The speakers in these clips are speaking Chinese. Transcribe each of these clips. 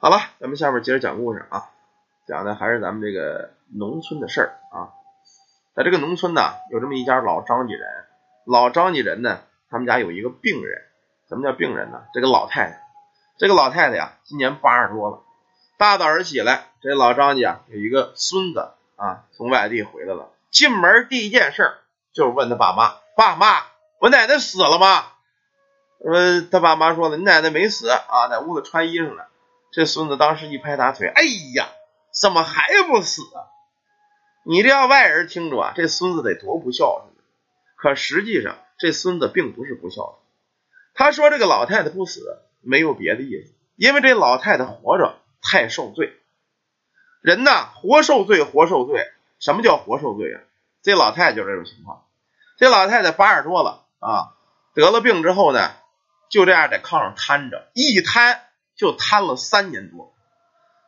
好了，咱们下面接着讲故事啊，讲的还是咱们这个农村的事儿啊。在这个农村呢，有这么一家老张家人，老张家人呢，他们家有一个病人，什么叫病人呢？这个老太太，这个老太太呀，今年八十多了。大早上起来，这老张家有一个孙子啊，从外地回来了，进门第一件事就是问他爸妈：“爸妈，我奶奶死了吗？”说他爸妈说了：“你奶奶没死啊，在屋子穿衣裳呢。”这孙子当时一拍大腿，哎呀，怎么还不死啊？你这要外人听着啊，这孙子得多不孝顺。可实际上，这孙子并不是不孝顺。他说这个老太太不死，没有别的意思，因为这老太太活着太受罪。人呐，活受罪，活受罪。什么叫活受罪啊？这老太太就这种情况。这老太太八十多了啊，得了病之后呢，就这样在炕上瘫着，一瘫。就瘫了三年多，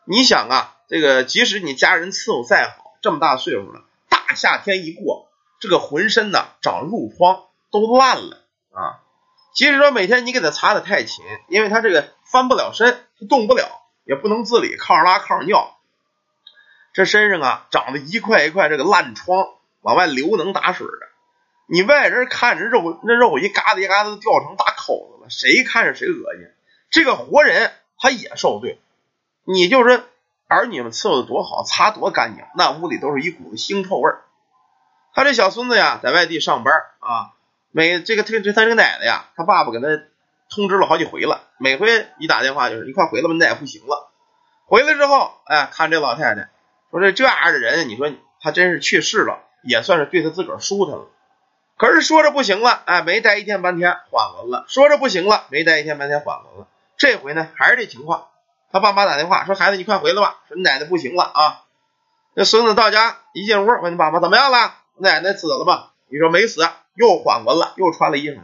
你想啊，这个即使你家人伺候再好，这么大岁数了，大夏天一过，这个浑身呢长褥疮都烂了啊。即使说每天你给他擦的太勤，因为他这个翻不了身，他动不了，也不能自理，靠着拉靠着尿，这身上啊长得一块一块这个烂疮，往外流能打水的。你外人看着肉那肉一嘎子一嘎子掉成大口子了，谁看着谁恶心。这个活人。他也受罪，你就说儿女们伺候的多好，擦多干净，那屋里都是一股子腥臭味儿。他这小孙子呀，在外地上班啊，每这个他这他这个奶奶呀，他爸爸给他通知了好几回了，每回一打电话就是你快回来吧，奶奶不行了。回来之后，哎，看这老太太，说这这样的人，你说他真是去世了，也算是对他自个儿舒坦了。可是说着不行了，哎，没待一天半天缓过了；说着不行了，没待一天半天缓过了。这回呢还是这情况，他爸妈打电话说：“孩子，你快回来吧，说你奶奶不行了啊。”那孙子到家一进屋，问你爸爸怎么样了？奶奶死了吧？你说没死，又缓过了，又穿了衣裳。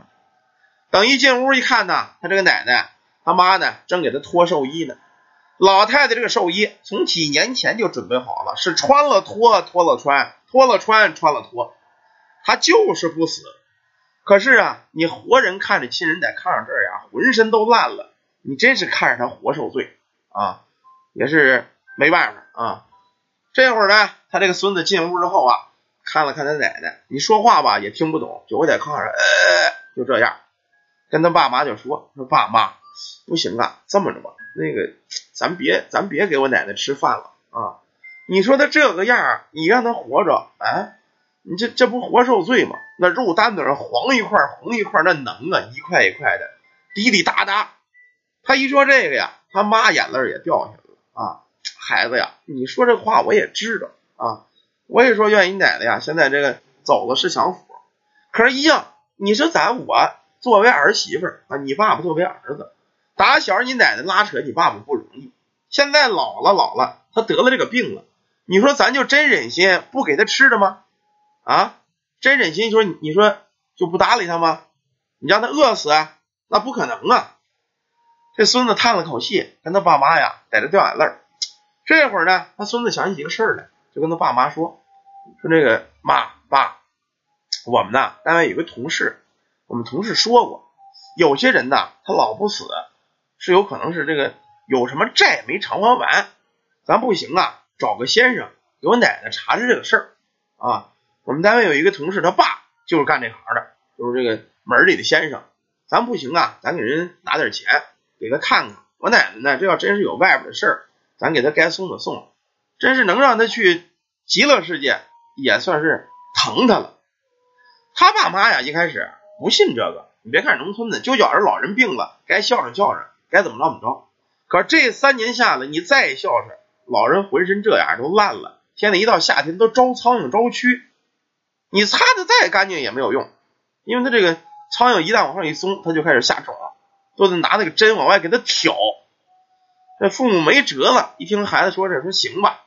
等一进屋一看呢，他这个奶奶他妈呢正给他脱寿衣呢。老太太这个寿衣从几年前就准备好了，是穿了脱，脱了穿，脱了穿，穿了脱，他就是不死。可是啊，你活人看着亲人在炕上这儿呀，浑身都烂了。你真是看着他活受罪啊，也是没办法啊。这会儿呢，他这个孙子进屋之后啊，看了看他奶奶，你说话吧也听不懂，就我在炕上，呃，就这样，跟他爸妈就说说爸妈不行啊，这么着吧，那个咱别咱别给我奶奶吃饭了啊。你说他这个样你让他活着，啊，你这这不活受罪吗？那肉担子上黄一块红一块，那能啊，一块一块的，滴滴答答。他一说这个呀，他妈眼泪也掉下来了啊！孩子呀，你说这话我也知道啊，我也说愿意奶奶呀，现在这个走了是享福，可是，一样，你说咱我作为儿媳妇啊，你爸爸作为儿子，打小你奶奶拉扯你爸爸不容易，现在老了老了，他得了这个病了，你说咱就真忍心不给他吃的吗？啊，真忍心说你说就不搭理他吗？你让他饿死啊？那不可能啊！这孙子叹了口气，跟他爸妈呀在这掉眼泪这会儿呢，他孙子想起一个事儿来，就跟他爸妈说：“说这个妈爸，我们呢单位有个同事，我们同事说过，有些人呢他老不死，是有可能是这个有什么债没偿还完。咱不行啊，找个先生给我奶奶查查这个事儿啊。我们单位有一个同事，他爸就是干这行的，就是这个门里的先生。咱不行啊，咱给人拿点钱。”给他看看，我奶奶呢？这要真是有外边的事儿，咱给他该送的送，真是能让他去极乐世界，也算是疼他了。他爸妈呀，一开始不信这个。你别看农村的，就觉着老人病了，该孝顺孝顺，该怎么着怎么着。可这三年下来，你再孝顺，老人浑身这样都烂了，现在一到夏天都招苍蝇招蛆，你擦的再干净也没有用，因为他这个苍蝇一旦往上一松，他就开始下种。都得拿那个针往外给他挑，这父母没辙了。一听孩子说这，说行吧，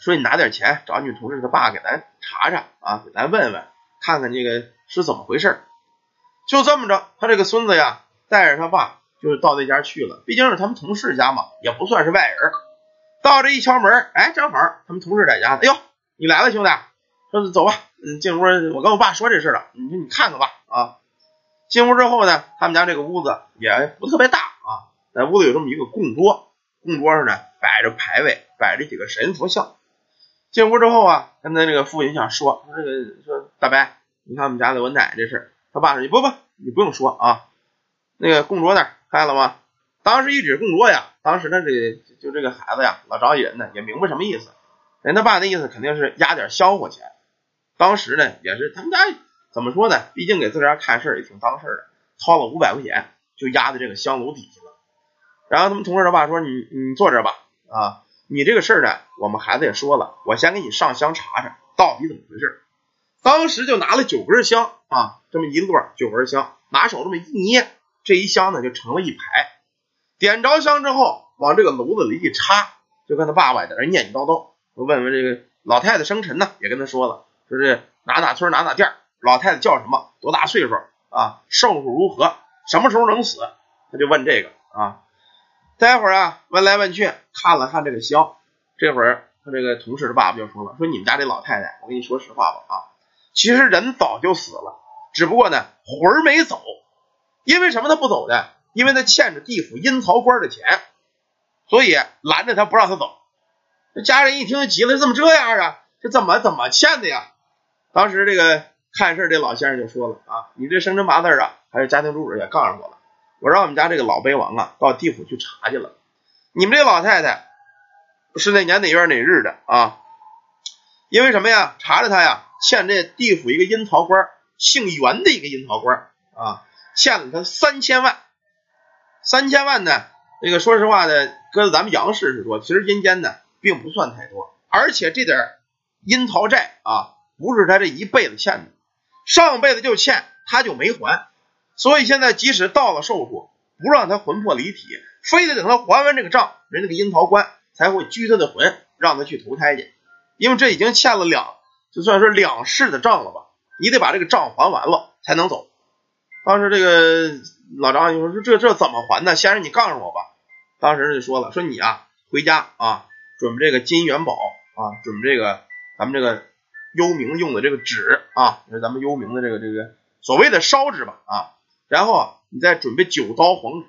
说你拿点钱找你同事他爸给咱查查啊，给咱问问，看看这个是怎么回事。就这么着，他这个孙子呀，带着他爸就是到那家去了。毕竟是他们同事家嘛，也不算是外人。到这一敲门，哎，正好他们同事在家。哎呦，你来了，兄弟，说走吧，嗯，进屋，我跟我爸说这事了，你说你看看吧，啊。进屋之后呢，他们家这个屋子也不特别大啊，在屋子有这么一个供桌，供桌上呢摆着牌位，摆着几个神佛像。进屋之后啊，跟他这个父亲想说说这个说大伯，你看我们家的我奶这事他爸说你不不，你不用说啊，那个供桌那儿看见了吗？当时一指供桌呀，当时呢这就这个孩子呀，老着急人呢也明白什么意思，人他爸那意思肯定是压点香火钱。当时呢也是他们家怎么说呢？毕竟给自个儿看事儿也挺当事儿的，掏了五百块钱就压在这个香炉底下了。然后他们同事他爸说你你坐这儿吧啊。你这个事儿呢，我们孩子也说了，我先给你上香查查到底怎么回事。当时就拿了九根香啊，这么一摞九根香，拿手这么一捏，这一香呢就成了一排。点着香之后，往这个炉子里一插，就跟他爸爸在那念念叨叨，问问这个老太太生辰呢，也跟他说了，说这哪哪村哪哪店儿，老太太叫什么，多大岁数啊，寿数如何，什么时候能死，他就问这个啊。待会儿啊，问来问去，看了看这个香，这会儿他这个同事的爸爸就说了：“说你们家这老太太，我跟你说实话吧啊，其实人早就死了，只不过呢魂儿没走。因为什么他不走呢？因为他欠着地府阴曹官的钱，所以拦着他不让他走。这家人一听就急了：怎么这样啊？这怎么怎么欠的呀？当时这个看事这老先生就说了：啊，你这生辰八字啊，还有家庭主旨也告诉我了。”我让我们家这个老碑王啊到地府去查去了。你们这老太太是哪年哪月哪日的啊？因为什么呀？查着他呀，欠这地府一个阴曹官，姓袁的一个阴曹官啊，欠了他三千万。三千万呢，这个说实话呢，搁咱们杨氏是说，其实阴间呢并不算太多，而且这点阴曹债啊，不是他这一辈子欠的，上辈子就欠，他就没还。所以现在即使到了寿数，不让他魂魄离体，非得等他还完这个账，人那个阴曹官才会拘他的魂，让他去投胎去。因为这已经欠了两，就算是两世的账了吧？你得把这个账还完了才能走。当时这个老张就：“说这这怎么还呢？先生你告诉我吧。”当时就说了：“说你啊，回家啊，准备这个金元宝啊，准备这个咱们这个幽冥用的这个纸啊，是咱们幽冥的这个这个所谓的烧纸吧啊。”然后，你再准备九刀黄纸，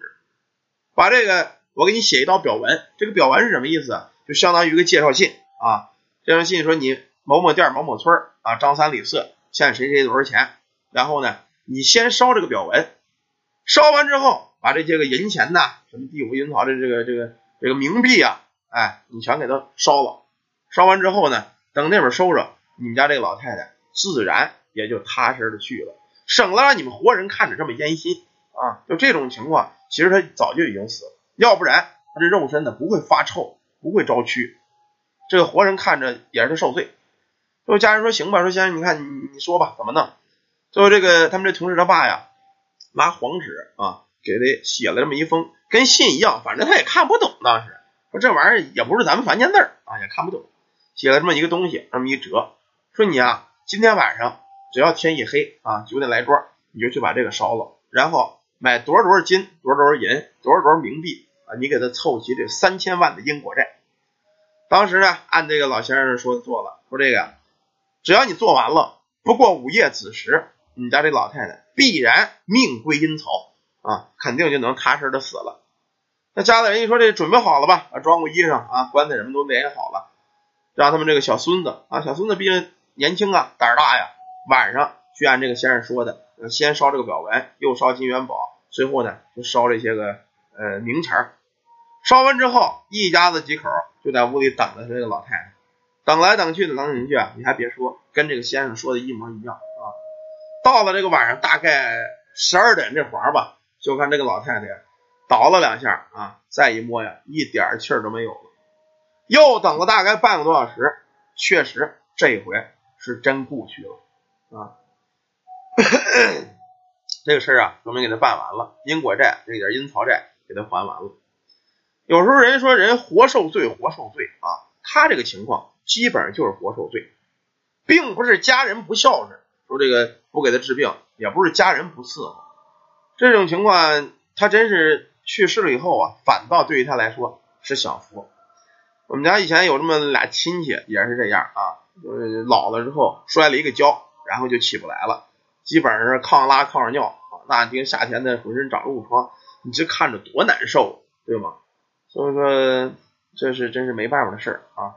把这个我给你写一道表文。这个表文是什么意思？就相当于一个介绍信啊。介绍信说你某某店某某村啊，张三李四欠谁谁多少钱。然后呢，你先烧这个表文，烧完之后，把这些个银钱呐，什么地府银曹的这个这个这个冥币啊，哎，你全给它烧了。烧完之后呢，等那边收着，你们家这个老太太自然也就踏实的去了。省了让你们活人看着这么烟心啊！就这种情况，其实他早就已经死了，要不然他这肉身呢不会发臭，不会招蛆，这个活人看着也是受罪。最后家人说行吧，说先生你看你你说吧，怎么弄？最后这个他们这同事他爸呀，拿黄纸啊给他写了这么一封跟信一样，反正他也看不懂。当时说这玩意儿也不是咱们凡间字儿啊，也看不懂，写了这么一个东西，这么一折，说你啊今天晚上。只要天一黑啊，九点来钟，你就去把这个烧了，然后买多少多少金，多少多少银，多少多少冥币啊，你给他凑齐这三千万的因果债。当时呢，按这个老先生说的做了，说这个只要你做完了，不过午夜子时，你家这老太太必然命归阴曹啊，肯定就能踏实的死了。那家里人一说这准备好了吧，啊，装过衣裳啊，棺材什么都联系好了，让他们这个小孙子啊，小孙子毕竟年轻啊，胆儿大呀。晚上去按这个先生说的，先烧这个表文，又烧金元宝，最后呢就烧这些个呃冥钱儿烧完之后，一家子几口就在屋里等着这个老太太。等来等去的，等等去啊，你还别说，跟这个先生说的一模一样啊。到了这个晚上，大概十二点这会儿吧，就看这个老太太倒了两下啊，再一摸呀，一点气儿都没有了。又等了大概半个多小时，确实这一回是真故去了。啊，这个事儿啊，终于给他办完了，因果债这点阴曹债给他还完了。有时候人说人活受罪，活受罪啊，他这个情况基本上就是活受罪，并不是家人不孝顺，说这个不给他治病，也不是家人不伺候，这种情况他真是去世了以后啊，反倒对于他来说是享福。我们家以前有这么俩亲戚，也是这样啊，就是老了之后摔了一个跤。然后就起不来了，基本上是抗拉抗尿啊，那这个夏天的浑身长褥疮，你这看着多难受，对吗？所以说这是真是没办法的事儿啊。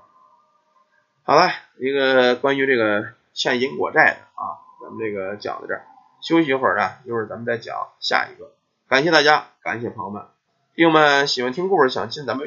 好了，一个关于这个欠因果债的啊，咱们这个讲到这儿，休息一会儿呢，一会儿咱们再讲下一个。感谢大家，感谢朋友们，弟兄们喜欢听故事，想进咱们。